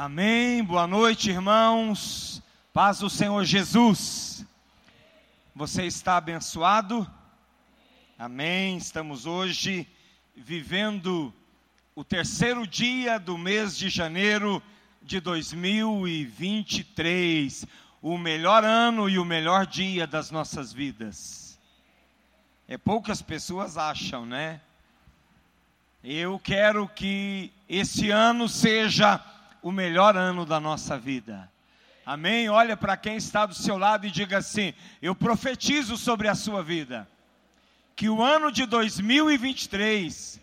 Amém. Boa noite, irmãos. Paz do Senhor Jesus. Você está abençoado? Amém. Estamos hoje vivendo o terceiro dia do mês de janeiro de 2023, o melhor ano e o melhor dia das nossas vidas. É poucas pessoas acham, né? Eu quero que esse ano seja o melhor ano da nossa vida. Amém? Olha para quem está do seu lado e diga assim: Eu profetizo sobre a sua vida, que o ano de 2023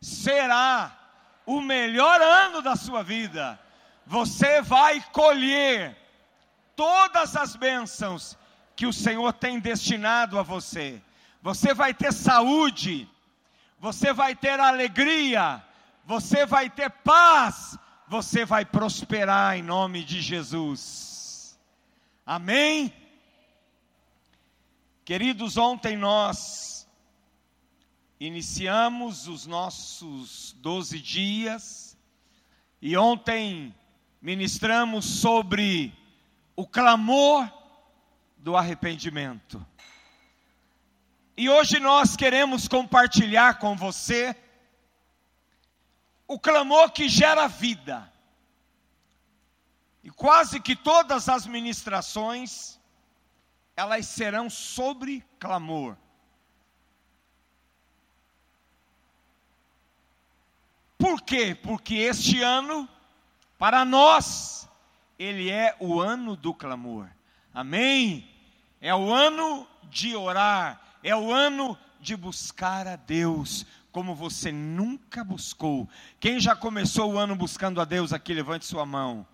será o melhor ano da sua vida. Você vai colher todas as bênçãos que o Senhor tem destinado a você. Você vai ter saúde, você vai ter alegria, você vai ter paz, você vai prosperar em nome de Jesus. Amém? Queridos, ontem nós iniciamos os nossos 12 dias e ontem ministramos sobre o clamor do arrependimento. E hoje nós queremos compartilhar com você o clamor que gera vida. E quase que todas as ministrações, elas serão sobre clamor. Por quê? Porque este ano, para nós, ele é o ano do clamor. Amém? É o ano de orar, é o ano de buscar a Deus, como você nunca buscou. Quem já começou o ano buscando a Deus aqui, levante sua mão.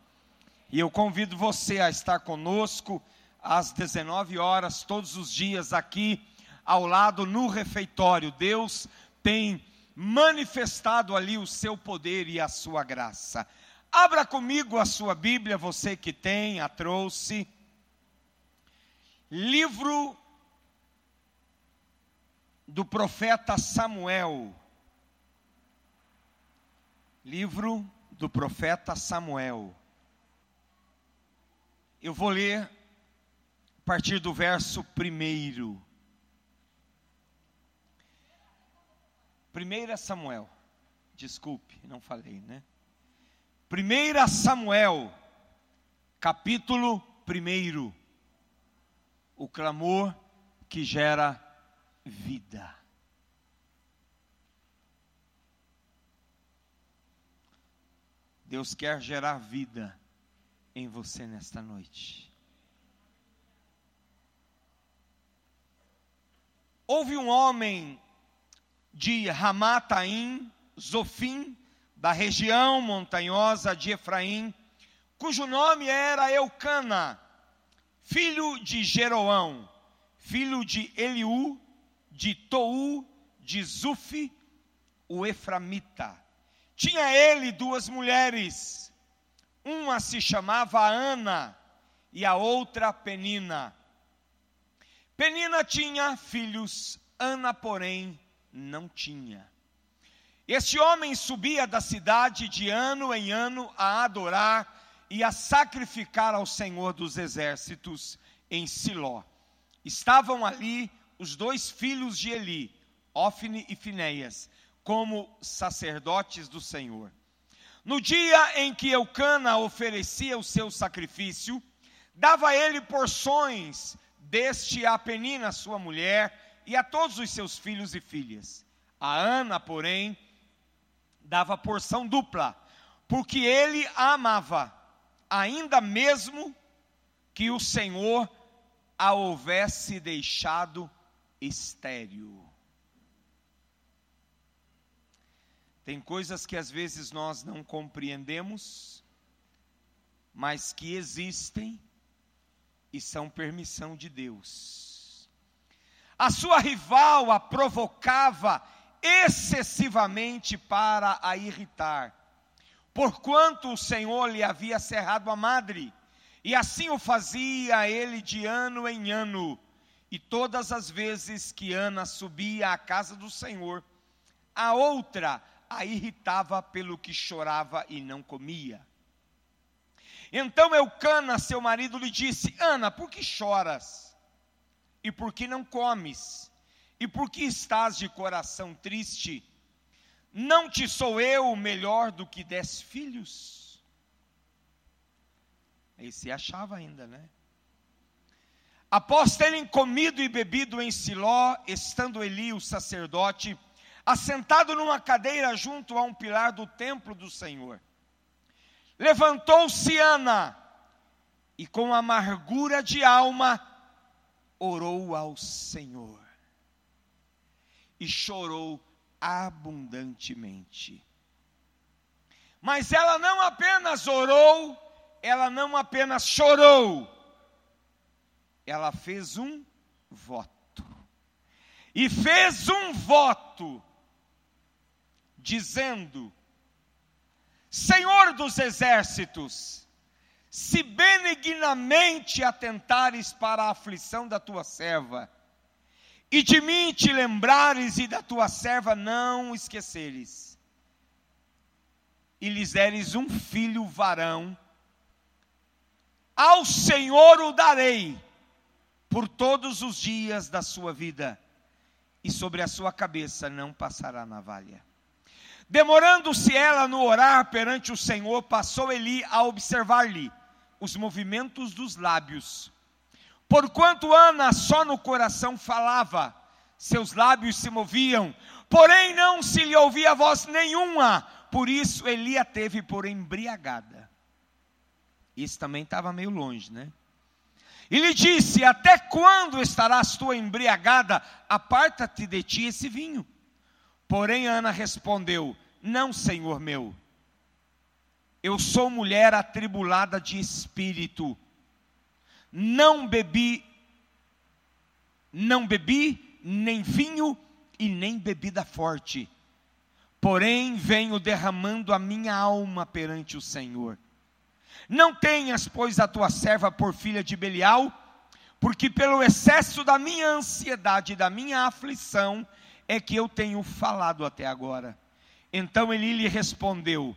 E eu convido você a estar conosco às 19 horas, todos os dias, aqui ao lado no refeitório. Deus tem manifestado ali o seu poder e a sua graça. Abra comigo a sua Bíblia, você que tem, a trouxe. Livro do profeta Samuel. Livro do profeta Samuel. Eu vou ler a partir do verso primeiro. Primeira Samuel. Desculpe, não falei, né? Primeira Samuel, capítulo primeiro. O clamor que gera vida. Deus quer gerar vida em você nesta noite. Houve um homem de Ramataim, Zofim, da região montanhosa de Efraim, cujo nome era Eucana, filho de Jeroão, filho de Eliú, de Tou, de Zufi, o Eframita. Tinha ele duas mulheres, uma se chamava Ana e a outra Penina. Penina tinha filhos, Ana, porém, não tinha. Este homem subia da cidade de ano em ano a adorar e a sacrificar ao Senhor dos exércitos em Siló. Estavam ali os dois filhos de Eli, Ofne e Finéias, como sacerdotes do Senhor. No dia em que Eucana oferecia o seu sacrifício, dava ele porções deste a Penina, sua mulher, e a todos os seus filhos e filhas. A Ana, porém, dava porção dupla, porque ele a amava, ainda mesmo que o Senhor a houvesse deixado estéril. Tem coisas que às vezes nós não compreendemos, mas que existem e são permissão de Deus. A sua rival a provocava excessivamente para a irritar, porquanto o Senhor lhe havia cerrado a madre, e assim o fazia ele de ano em ano e todas as vezes que Ana subia à casa do Senhor, a outra a irritava pelo que chorava e não comia. Então Eucana, seu marido, lhe disse: Ana, por que choras? E por que não comes? E por que estás de coração triste? Não te sou eu melhor do que dez filhos? Aí se achava ainda, né? Após terem comido e bebido em Siló, estando Eli, o sacerdote, assentado numa cadeira junto a um pilar do templo do Senhor, levantou-se Ana e, com amargura de alma, orou ao Senhor e chorou abundantemente. Mas ela não apenas orou, ela não apenas chorou, ela fez um voto. E fez um voto, dizendo: Senhor dos exércitos, se benignamente atentares para a aflição da tua serva, e de mim te lembrares e da tua serva não esqueceres, e lhes deres um filho varão, ao Senhor o darei por todos os dias da sua vida, e sobre a sua cabeça não passará navalha. Demorando-se ela no orar perante o Senhor, passou Eli a observar-lhe os movimentos dos lábios Porquanto Ana só no coração falava, seus lábios se moviam, porém não se lhe ouvia voz nenhuma, por isso Eli a teve por embriagada. Isso também estava meio longe, né? E lhe disse: Até quando estarás tu embriagada? Aparta-te de ti esse vinho. Porém, Ana respondeu: Não, senhor meu. Eu sou mulher atribulada de espírito não bebi, não bebi nem vinho e nem bebida forte, porém venho derramando a minha alma perante o Senhor. Não tenhas, pois, a tua serva por filha de Belial, porque pelo excesso da minha ansiedade e da minha aflição é que eu tenho falado até agora. Então ele lhe respondeu: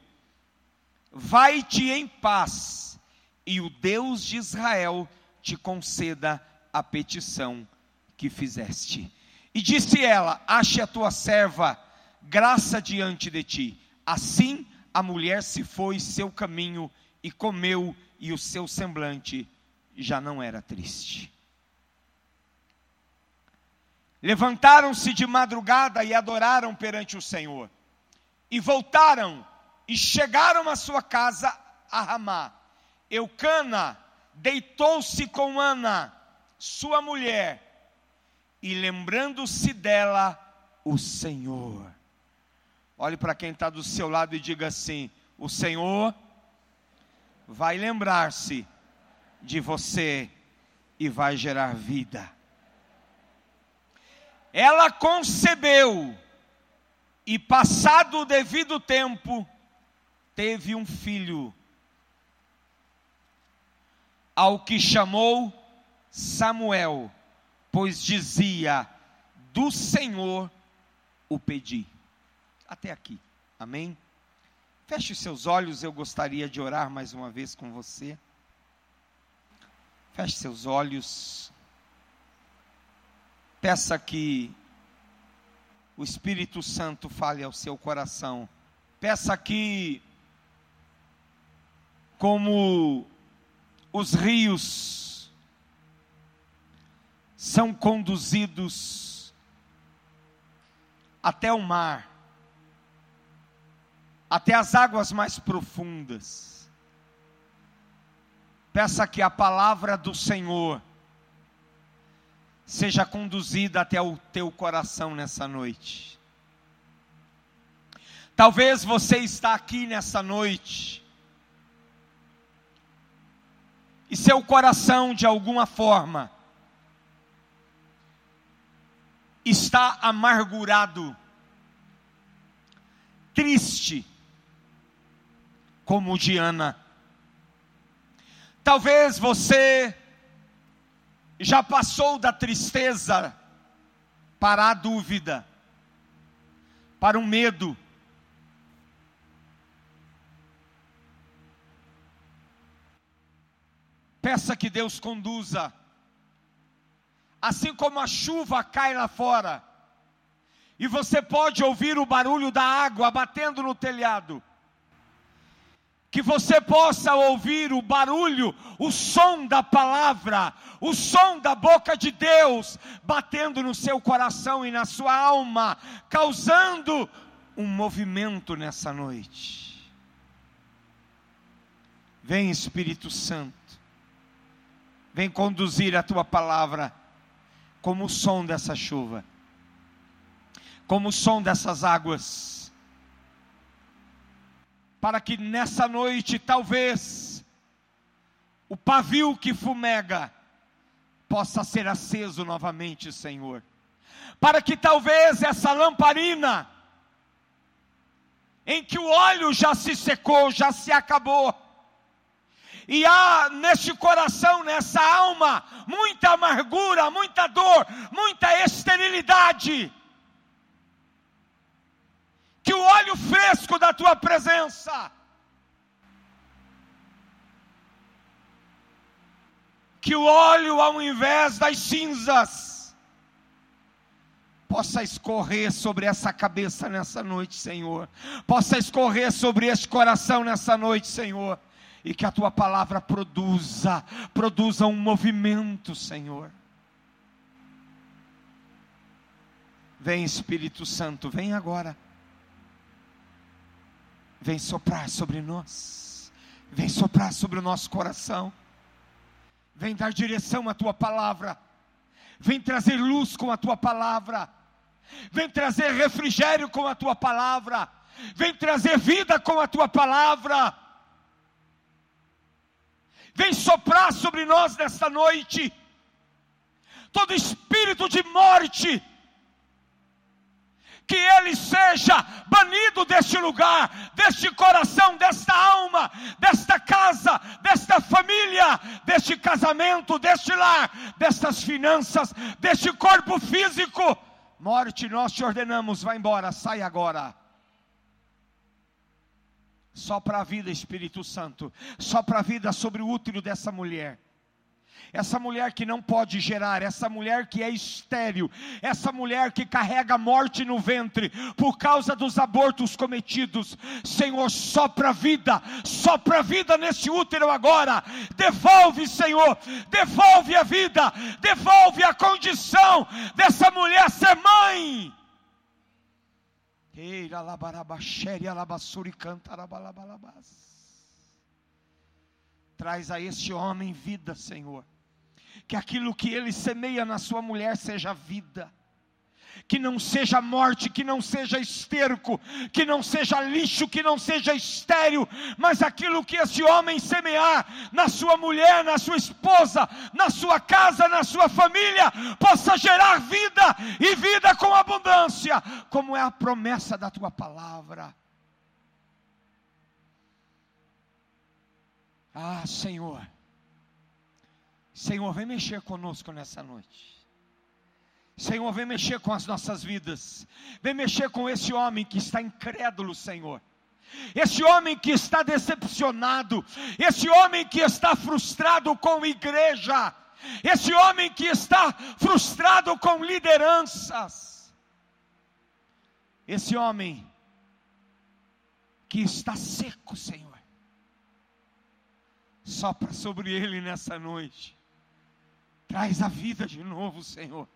Vai-te em paz, e o Deus de Israel te conceda a petição que fizeste. E disse ela: Ache a tua serva graça diante de ti. Assim a mulher se foi seu caminho e comeu, e o seu semblante já não era triste. Levantaram-se de madrugada e adoraram perante o Senhor. E voltaram e chegaram à sua casa a Ramá. Eucana, deitou-se com Ana, sua mulher, e lembrando-se dela, o Senhor. Olhe para quem está do seu lado e diga assim: O Senhor vai lembrar-se de você e vai gerar vida. Ela concebeu, e passado o devido tempo, teve um filho ao que chamou Samuel, pois dizia: Do Senhor o pedi. Até aqui, amém? Feche os seus olhos, eu gostaria de orar mais uma vez com você. Feche seus olhos. Peça que o Espírito Santo fale ao seu coração. Peça que, como os rios são conduzidos até o mar, até as águas mais profundas. Peça que a palavra do Senhor seja conduzida até o teu coração nessa noite. Talvez você está aqui nessa noite e seu coração, de alguma forma, está amargurado, triste, como Diana. Talvez você já passou da tristeza para a dúvida, para o medo, Peça que Deus conduza. Assim como a chuva cai lá fora, e você pode ouvir o barulho da água batendo no telhado, você possa ouvir o barulho, o som da palavra, o som da boca de Deus batendo no seu coração e na sua alma, causando um movimento nessa noite. Vem Espírito Santo, vem conduzir a tua palavra como o som dessa chuva, como o som dessas águas, para que nessa noite, talvez, o pavio que fumega possa ser aceso novamente, Senhor, para que talvez essa lamparina, em que o óleo já se secou, já se acabou, e há neste coração, nessa alma, muita amargura, muita dor, muita esterilidade. Que o óleo fresco da tua presença, que o óleo, ao invés das cinzas, possa escorrer sobre essa cabeça nessa noite, Senhor, possa escorrer sobre este coração nessa noite, Senhor e que a tua palavra produza, produza um movimento, Senhor. Vem Espírito Santo, vem agora. Vem soprar sobre nós. Vem soprar sobre o nosso coração. Vem dar direção à tua palavra. Vem trazer luz com a tua palavra. Vem trazer refrigério com a tua palavra. Vem trazer vida com a tua palavra vem soprar sobre nós nesta noite. Todo espírito de morte, que ele seja banido deste lugar, deste coração, desta alma, desta casa, desta família, deste casamento, deste lar, destas finanças, deste corpo físico. Morte, nós te ordenamos, vai embora, sai agora. Só para a vida, Espírito Santo. Só para a vida sobre o útero dessa mulher. Essa mulher que não pode gerar, essa mulher que é estéril, essa mulher que carrega morte no ventre por causa dos abortos cometidos. Senhor, só para a vida, só para a vida nesse útero agora. Devolve, Senhor, devolve a vida, devolve a condição dessa mulher ser mãe Traz a este homem vida, Senhor. Que aquilo que ele semeia na sua mulher seja vida que não seja morte, que não seja esterco, que não seja lixo, que não seja estéril, mas aquilo que esse homem semear na sua mulher, na sua esposa, na sua casa, na sua família, possa gerar vida e vida com abundância, como é a promessa da tua palavra. Ah, Senhor, Senhor, vem mexer conosco nessa noite. Senhor, vem mexer com as nossas vidas. Vem mexer com esse homem que está incrédulo, Senhor. Esse homem que está decepcionado, esse homem que está frustrado com igreja, esse homem que está frustrado com lideranças, esse homem que está seco, Senhor, sopra sobre ele nessa noite, traz a vida de novo, Senhor.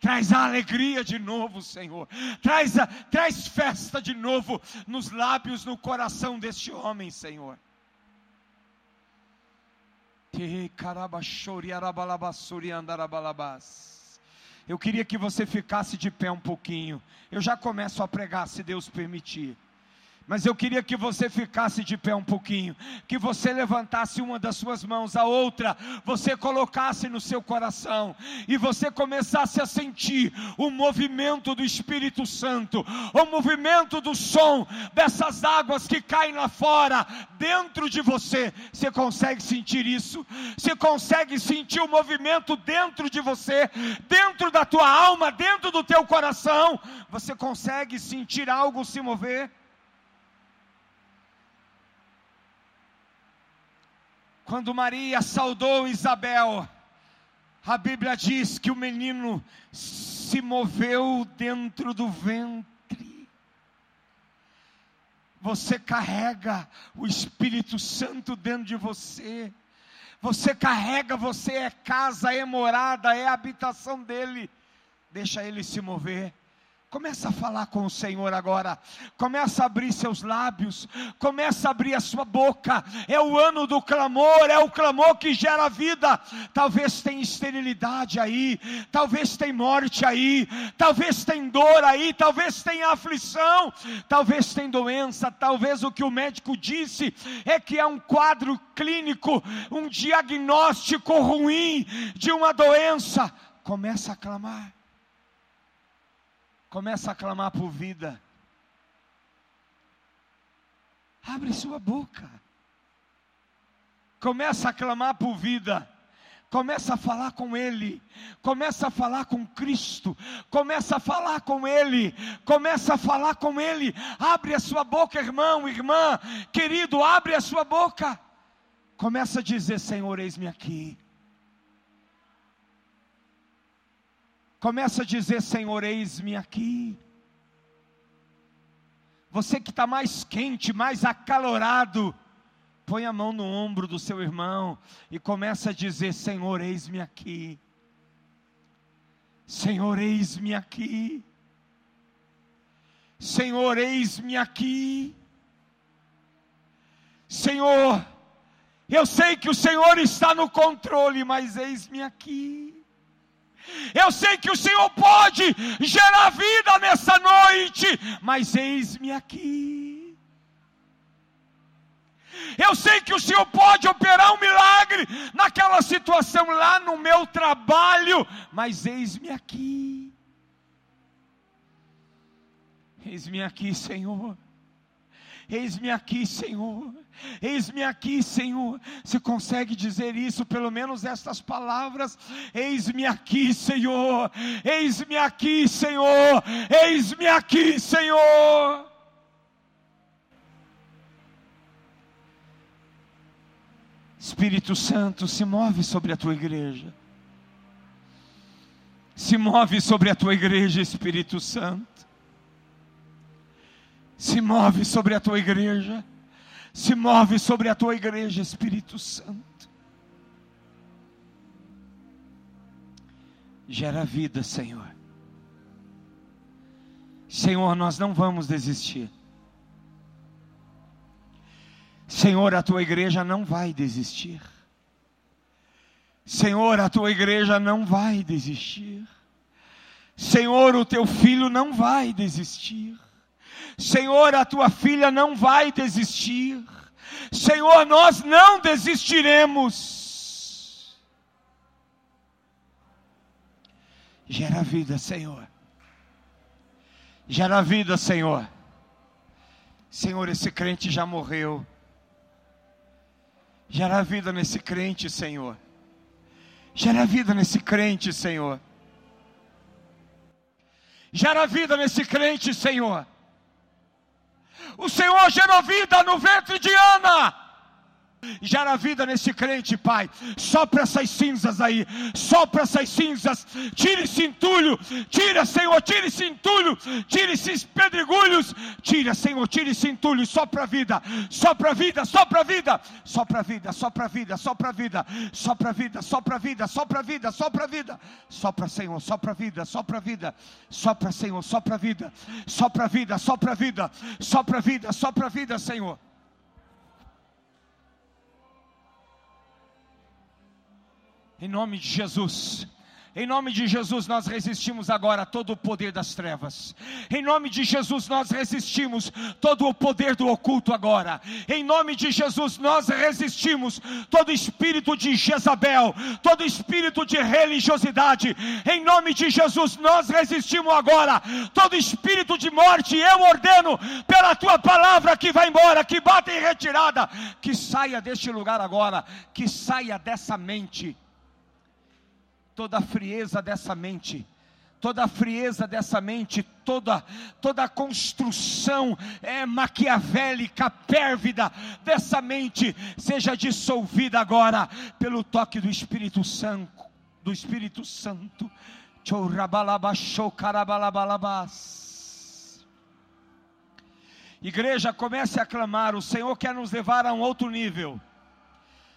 Traz a alegria de novo, Senhor. Traz, a, traz festa de novo nos lábios, no coração deste homem, Senhor. Eu queria que você ficasse de pé um pouquinho. Eu já começo a pregar, se Deus permitir. Mas eu queria que você ficasse de pé um pouquinho, que você levantasse uma das suas mãos, a outra você colocasse no seu coração e você começasse a sentir o movimento do Espírito Santo, o movimento do som dessas águas que caem lá fora, dentro de você. Você consegue sentir isso? Você consegue sentir o movimento dentro de você, dentro da tua alma, dentro do teu coração? Você consegue sentir algo se mover? Quando Maria saudou Isabel, a Bíblia diz que o menino se moveu dentro do ventre. Você carrega o Espírito Santo dentro de você. Você carrega, você é casa, é morada, é habitação dele. Deixa ele se mover. Começa a falar com o Senhor agora. Começa a abrir seus lábios. Começa a abrir a sua boca. É o ano do clamor. É o clamor que gera vida. Talvez tem esterilidade aí. Talvez tem morte aí. Talvez tem dor aí. Talvez tem aflição. Talvez tem doença. Talvez o que o médico disse é que é um quadro clínico, um diagnóstico ruim de uma doença. Começa a clamar. Começa a clamar por vida. Abre sua boca. Começa a clamar por vida. Começa a falar com Ele, começa a falar com Cristo, começa a falar com Ele, começa a falar com Ele. Abre a sua boca, irmão, irmã, querido, abre a sua boca. Começa a dizer: Senhor, eis-me aqui. Começa a dizer: Senhor, eis-me aqui. Você que está mais quente, mais acalorado, põe a mão no ombro do seu irmão e começa a dizer: Senhor, eis-me aqui. Senhor, eis-me aqui. Senhor, eis-me aqui. Senhor, eu sei que o Senhor está no controle, mas eis-me aqui. Eu sei que o Senhor pode gerar vida nessa noite, mas eis-me aqui. Eu sei que o Senhor pode operar um milagre naquela situação lá no meu trabalho, mas eis-me aqui. Eis-me aqui, Senhor. Eis-me aqui, Senhor. Eis-me aqui, Senhor. Você consegue dizer isso, pelo menos estas palavras? Eis-me aqui, Senhor. Eis-me aqui, Senhor. Eis-me aqui, Senhor. Espírito Santo, se move sobre a tua igreja. Se move sobre a tua igreja, Espírito Santo se move sobre a tua igreja, se move sobre a tua igreja, Espírito Santo. Gera vida, Senhor. Senhor, nós não vamos desistir. Senhor, a tua igreja não vai desistir. Senhor, a tua igreja não vai desistir. Senhor, o teu filho não vai desistir. Senhor, a tua filha não vai desistir. Senhor, nós não desistiremos. Gera vida, Senhor. Gera vida, Senhor. Senhor, esse crente já morreu. Gera vida nesse crente, Senhor. Gera vida nesse crente, Senhor. Gera vida nesse crente, Senhor. O Senhor gerou vida no ventre de Ana. Gera vida nesse crente, Pai. Sopra essas cinzas aí. Sopra essas cinzas. Tire esse entulho. Tira, Senhor. Tire esse entulho. Tire esses pedregulhos. Tira, Senhor. Tire esse entulho. Sopra vida. Sopra vida. Sopra vida. Sopra vida. Sopra vida. Sopra vida. Sopra vida. Sopra vida. Sopra vida. Sopra vida. Sopra, Senhor. Sopra vida. Sopra vida. Sopra, Senhor. Sopra vida. Sopra vida. Sopra vida. Sopra vida. Sopra vida, Senhor. Em nome de Jesus. Em nome de Jesus, nós resistimos agora todo o poder das trevas. Em nome de Jesus, nós resistimos todo o poder do oculto agora. Em nome de Jesus, nós resistimos todo espírito de Jezabel, todo espírito de religiosidade. Em nome de Jesus, nós resistimos agora todo espírito de morte. Eu ordeno pela tua palavra que vá embora, que bata em retirada, que saia deste lugar agora, que saia dessa mente toda a frieza dessa mente, toda a frieza dessa mente, toda, toda a construção é, maquiavélica, pérvida dessa mente, seja dissolvida agora pelo toque do Espírito Santo, do Espírito Santo. Igreja, comece a clamar, o Senhor quer nos levar a um outro nível.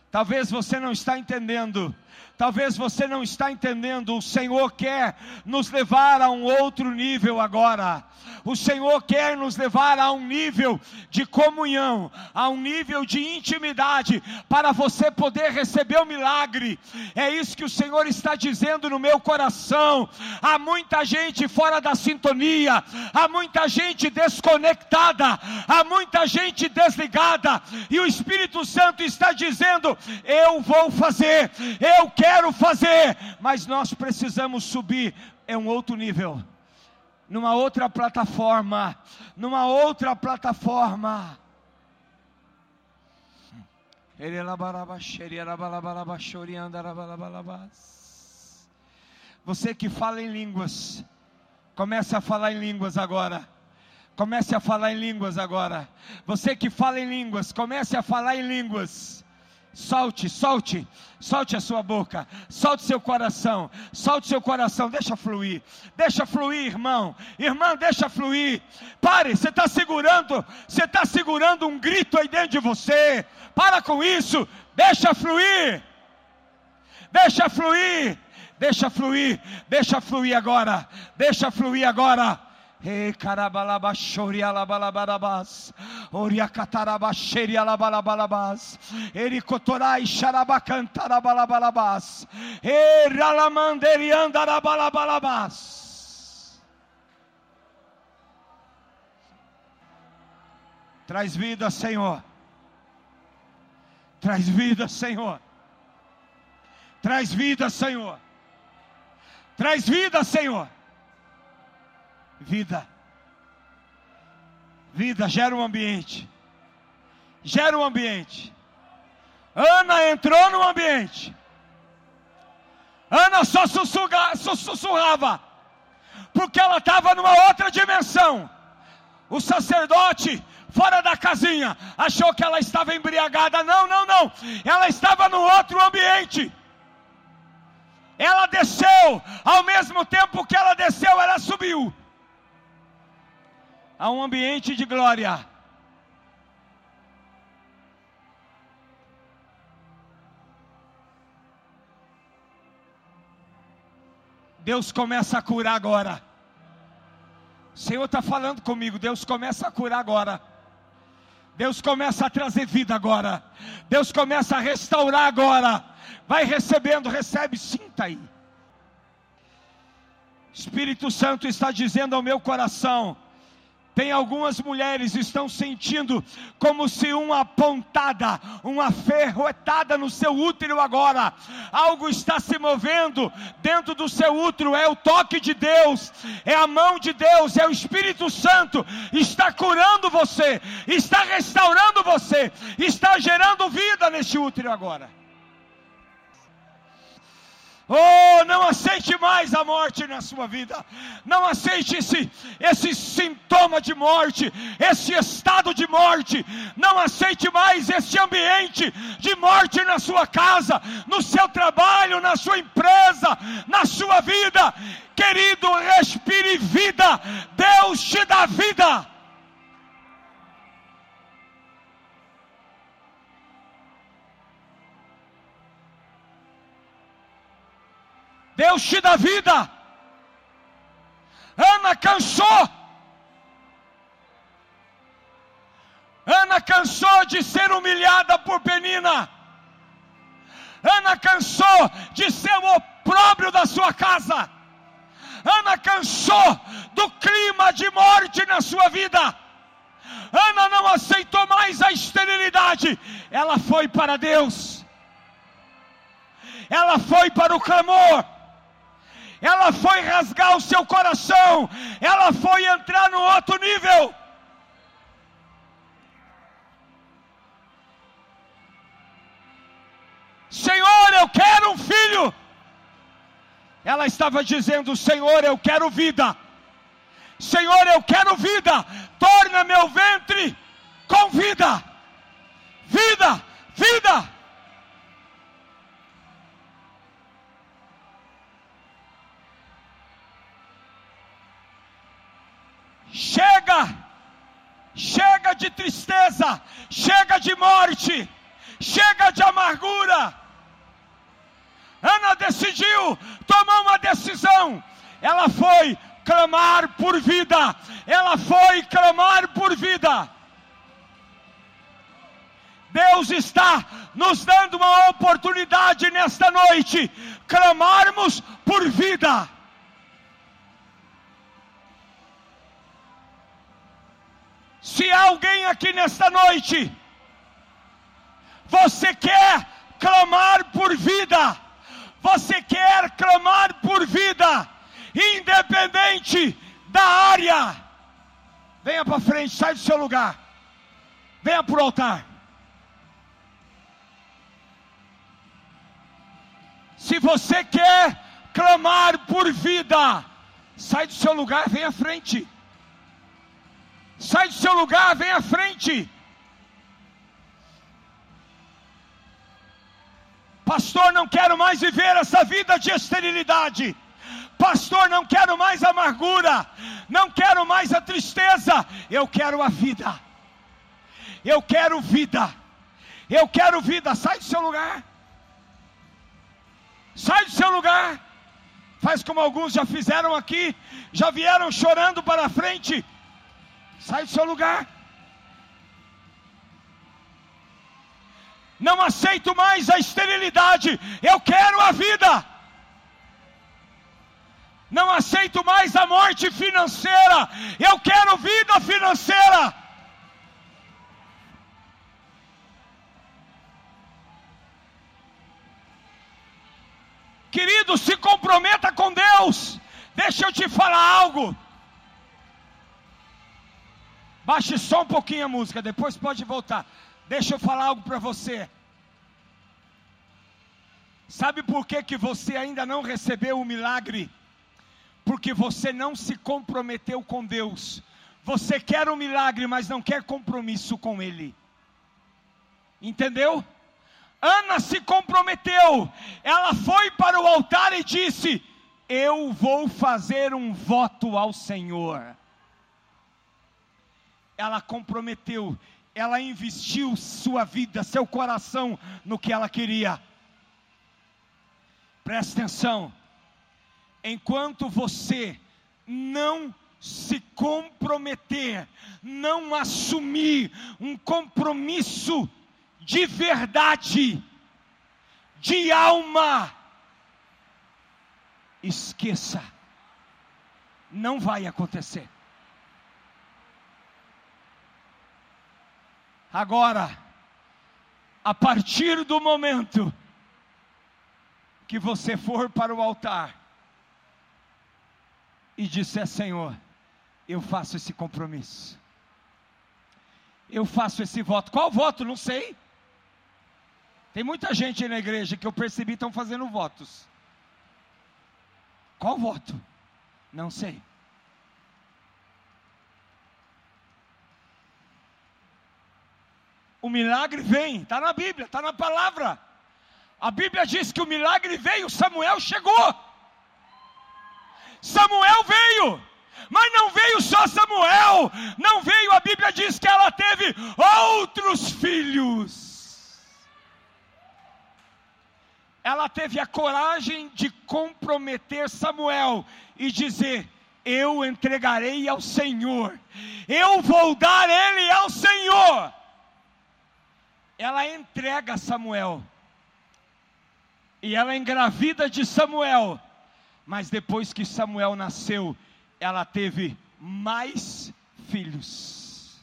Talvez você não está entendendo. Talvez você não está entendendo. O Senhor quer nos levar a um outro nível agora. O Senhor quer nos levar a um nível de comunhão, a um nível de intimidade, para você poder receber o milagre. É isso que o Senhor está dizendo no meu coração. Há muita gente fora da sintonia, há muita gente desconectada, há muita gente desligada, e o Espírito Santo está dizendo: Eu vou fazer, eu quero fazer, mas nós precisamos subir é um outro nível numa outra plataforma, numa outra plataforma. Você que fala em línguas, comece a falar em línguas agora. Comece a falar em línguas agora. Você que fala em línguas, comece a falar em línguas. Solte, solte, solte a sua boca, solte seu coração, solte seu coração, deixa fluir, deixa fluir, irmão, irmã, deixa fluir. Pare, você está segurando, você está segurando um grito aí dentro de você. Para com isso, deixa fluir, deixa fluir, deixa fluir, deixa fluir agora, deixa fluir agora. E carabalabashori alabalabalabas. Oriacatarabasheri alabalabalabas. Ericotorai andarabalabas. Traz vida, Senhor. Traz vida, Senhor. Traz vida, Senhor. Traz vida, Senhor. Vida. Vida gera um ambiente. Gera um ambiente. Ana entrou no ambiente. Ana só sussurra, sussurrava, porque ela estava numa outra dimensão. O sacerdote, fora da casinha, achou que ela estava embriagada. Não, não, não. Ela estava no outro ambiente. Ela desceu, ao mesmo tempo que ela desceu, ela subiu a um ambiente de glória. Deus começa a curar agora. O Senhor está falando comigo. Deus começa a curar agora. Deus começa a trazer vida agora. Deus começa a restaurar agora. Vai recebendo, recebe, sinta aí. Espírito Santo está dizendo ao meu coração: tem algumas mulheres estão sentindo como se uma pontada, uma ferroetada no seu útero agora. Algo está se movendo dentro do seu útero, é o toque de Deus, é a mão de Deus, é o Espírito Santo, está curando você, está restaurando você, está gerando vida nesse útero agora. Oh, não aceite mais a morte na sua vida. Não aceite esse, esse sintoma de morte, esse estado de morte. Não aceite mais esse ambiente de morte na sua casa, no seu trabalho, na sua empresa, na sua vida. Querido, respire vida. Deus te dá vida. Deus te dá vida. Ana cansou. Ana cansou de ser humilhada por Penina. Ana cansou de ser o opróbrio da sua casa. Ana cansou do clima de morte na sua vida. Ana não aceitou mais a esterilidade. Ela foi para Deus. Ela foi para o clamor ela foi rasgar o seu coração, ela foi entrar no outro nível. Senhor, eu quero um filho. Ela estava dizendo: Senhor, eu quero vida. Senhor, eu quero vida. Torna meu ventre com vida. Vida, vida. Chega, chega de tristeza, chega de morte, chega de amargura. Ana decidiu, tomou uma decisão. Ela foi clamar por vida. Ela foi clamar por vida. Deus está nos dando uma oportunidade nesta noite, clamarmos por vida. Se há alguém aqui nesta noite, você quer clamar por vida, você quer clamar por vida, independente da área, venha para frente, sai do seu lugar, venha para o altar. Se você quer clamar por vida, sai do seu lugar, vem à frente. Sai do seu lugar, vem à frente. Pastor, não quero mais viver essa vida de esterilidade. Pastor, não quero mais amargura. Não quero mais a tristeza. Eu quero a vida. Eu quero vida. Eu quero vida. Sai do seu lugar. Sai do seu lugar. Faz como alguns já fizeram aqui. Já vieram chorando para a frente. Sai do seu lugar. Não aceito mais a esterilidade. Eu quero a vida. Não aceito mais a morte financeira. Eu quero vida financeira. Querido, se comprometa com Deus. Deixa eu te falar algo. Baixe só um pouquinho a música, depois pode voltar. Deixa eu falar algo para você. Sabe por que, que você ainda não recebeu o milagre? Porque você não se comprometeu com Deus. Você quer um milagre, mas não quer compromisso com Ele. Entendeu? Ana se comprometeu. Ela foi para o altar e disse: Eu vou fazer um voto ao Senhor ela comprometeu, ela investiu sua vida, seu coração no que ela queria. Presta atenção, enquanto você não se comprometer, não assumir um compromisso de verdade, de alma, esqueça, não vai acontecer. Agora, a partir do momento que você for para o altar e disser: Senhor, eu faço esse compromisso, eu faço esse voto. Qual voto? Não sei. Tem muita gente na igreja que eu percebi estão fazendo votos. Qual voto? Não sei. O milagre vem, está na Bíblia, está na palavra. A Bíblia diz que o milagre veio, Samuel chegou. Samuel veio, mas não veio só Samuel, não veio, a Bíblia diz que ela teve outros filhos. Ela teve a coragem de comprometer Samuel e dizer: Eu entregarei ao Senhor, eu vou dar ele ao Senhor ela entrega Samuel. E ela engravida de Samuel. Mas depois que Samuel nasceu, ela teve mais filhos.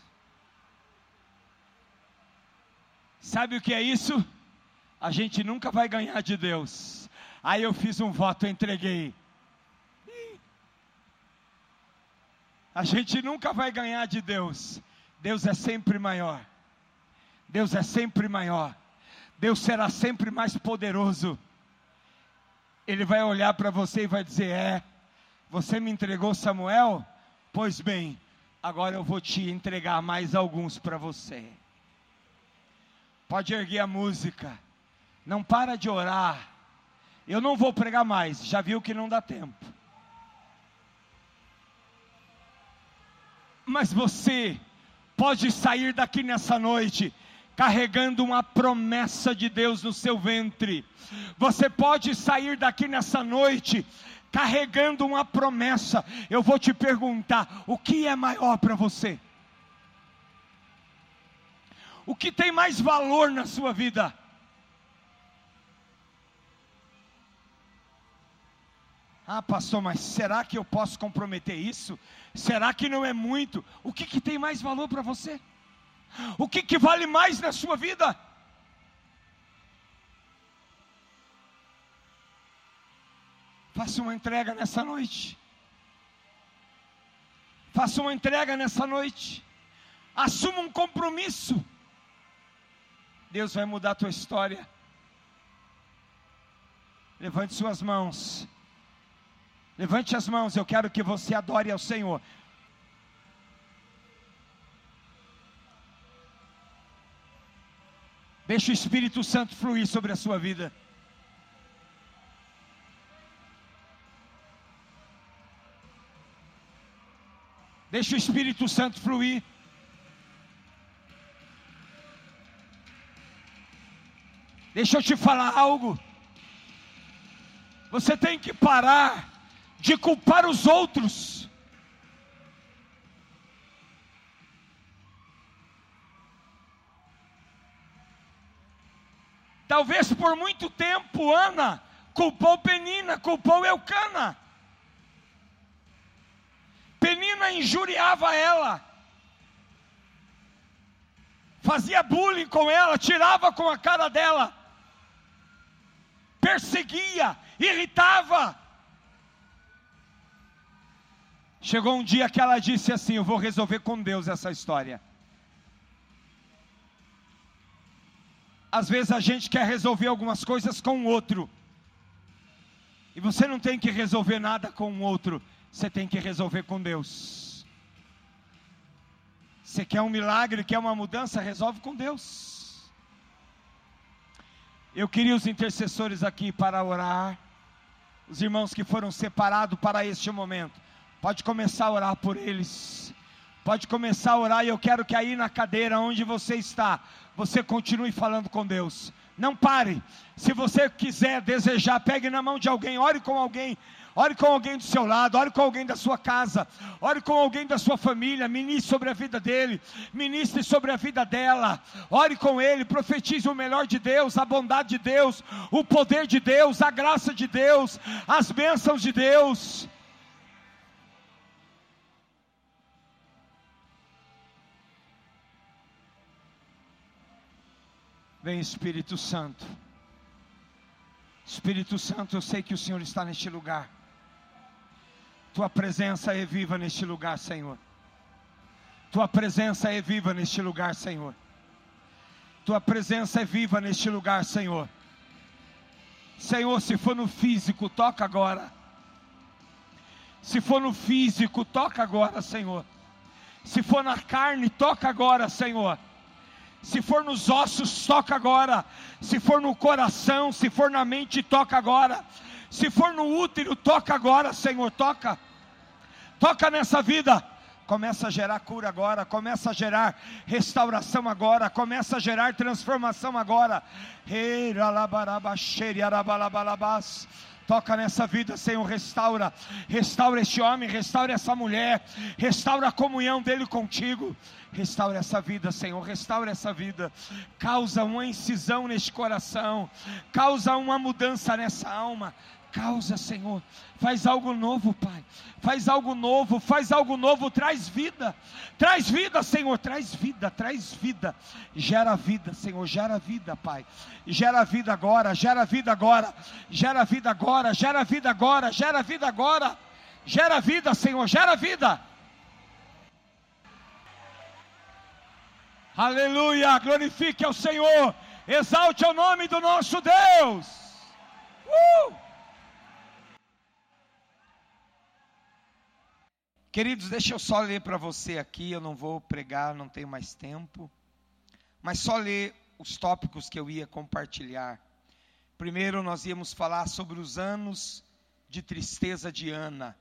Sabe o que é isso? A gente nunca vai ganhar de Deus. Aí eu fiz um voto, entreguei. A gente nunca vai ganhar de Deus. Deus é sempre maior. Deus é sempre maior. Deus será sempre mais poderoso. Ele vai olhar para você e vai dizer: É, você me entregou Samuel? Pois bem, agora eu vou te entregar mais alguns para você. Pode erguer a música. Não para de orar. Eu não vou pregar mais, já viu que não dá tempo. Mas você pode sair daqui nessa noite carregando uma promessa de Deus no seu ventre. Você pode sair daqui nessa noite carregando uma promessa. Eu vou te perguntar: o que é maior para você? O que tem mais valor na sua vida? Ah, pastor, mas será que eu posso comprometer isso? Será que não é muito? O que, que tem mais valor para você? O que, que vale mais na sua vida? Faça uma entrega nessa noite. Faça uma entrega nessa noite. Assuma um compromisso. Deus vai mudar a tua história. Levante suas mãos. Levante as mãos, eu quero que você adore ao Senhor. Deixe o Espírito Santo fluir sobre a sua vida. Deixe o Espírito Santo fluir. Deixa eu te falar algo. Você tem que parar de culpar os outros. Talvez por muito tempo Ana culpou Penina, culpou Eucana. Penina injuriava ela, fazia bullying com ela, tirava com a cara dela, perseguia, irritava. Chegou um dia que ela disse assim: Eu vou resolver com Deus essa história. Às vezes a gente quer resolver algumas coisas com o outro, e você não tem que resolver nada com o outro, você tem que resolver com Deus. Você quer um milagre, quer uma mudança, resolve com Deus. Eu queria os intercessores aqui para orar, os irmãos que foram separados para este momento. Pode começar a orar por eles. Pode começar a orar e eu quero que aí na cadeira onde você está, você continue falando com Deus. Não pare. Se você quiser desejar, pegue na mão de alguém, ore com alguém. Ore com alguém do seu lado, ore com alguém da sua casa, ore com alguém da sua família, ministre sobre a vida dele, ministre sobre a vida dela, ore com ele, profetize o melhor de Deus, a bondade de Deus, o poder de Deus, a graça de Deus, as bênçãos de Deus. Vem Espírito Santo. Espírito Santo, eu sei que o Senhor está neste lugar. Tua presença é viva neste lugar, Senhor. Tua presença é viva neste lugar, Senhor. Tua presença é viva neste lugar, Senhor. Senhor, se for no físico, toca agora. Se for no físico, toca agora, Senhor. Se for na carne, toca agora, Senhor. Se for nos ossos, toca agora. Se for no coração, se for na mente, toca agora. Se for no útero, toca agora, Senhor, toca. Toca nessa vida. Começa a gerar cura agora, começa a gerar restauração agora, começa a gerar transformação agora. Toca nessa vida, Senhor, restaura, restaura este homem, restaura essa mulher, restaura a comunhão dele contigo. Restaura essa vida, Senhor, restaura essa vida. Causa uma incisão neste coração, causa uma mudança nessa alma. Causa, Senhor, faz algo novo, Pai. Faz algo novo, faz algo novo, traz vida. Traz vida, Senhor, traz vida, traz vida. Gera vida, Senhor, gera vida, Pai. Gera vida agora, gera vida agora, gera vida agora, gera vida agora, gera vida agora. Gera vida, Senhor, gera vida. Aleluia, glorifique ao Senhor, exalte o nome do nosso Deus. Uh! Queridos, deixa eu só ler para você aqui, eu não vou pregar, não tenho mais tempo, mas só ler os tópicos que eu ia compartilhar. Primeiro, nós íamos falar sobre os anos de tristeza de Ana,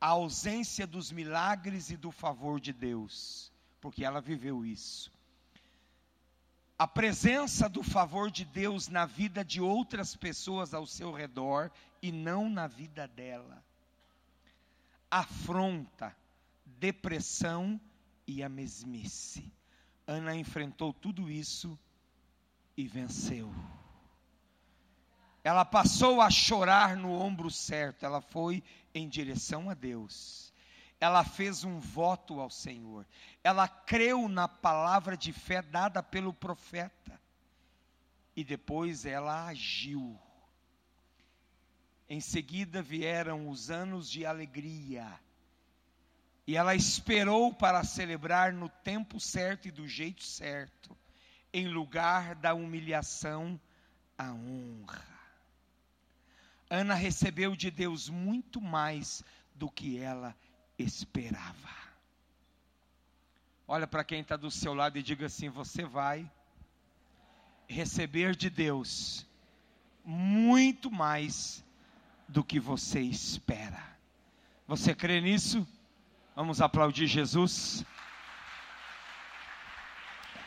a ausência dos milagres e do favor de Deus, porque ela viveu isso. A presença do favor de Deus na vida de outras pessoas ao seu redor e não na vida dela afronta, depressão e a mesmice. Ana enfrentou tudo isso e venceu. Ela passou a chorar no ombro certo, ela foi em direção a Deus. Ela fez um voto ao Senhor. Ela creu na palavra de fé dada pelo profeta. E depois ela agiu. Em seguida vieram os anos de alegria. E ela esperou para celebrar no tempo certo e do jeito certo, em lugar da humilhação, a honra. Ana recebeu de Deus muito mais do que ela esperava. Olha para quem está do seu lado e diga assim: você vai receber de Deus muito mais do que você espera. Você crê nisso? Vamos aplaudir Jesus.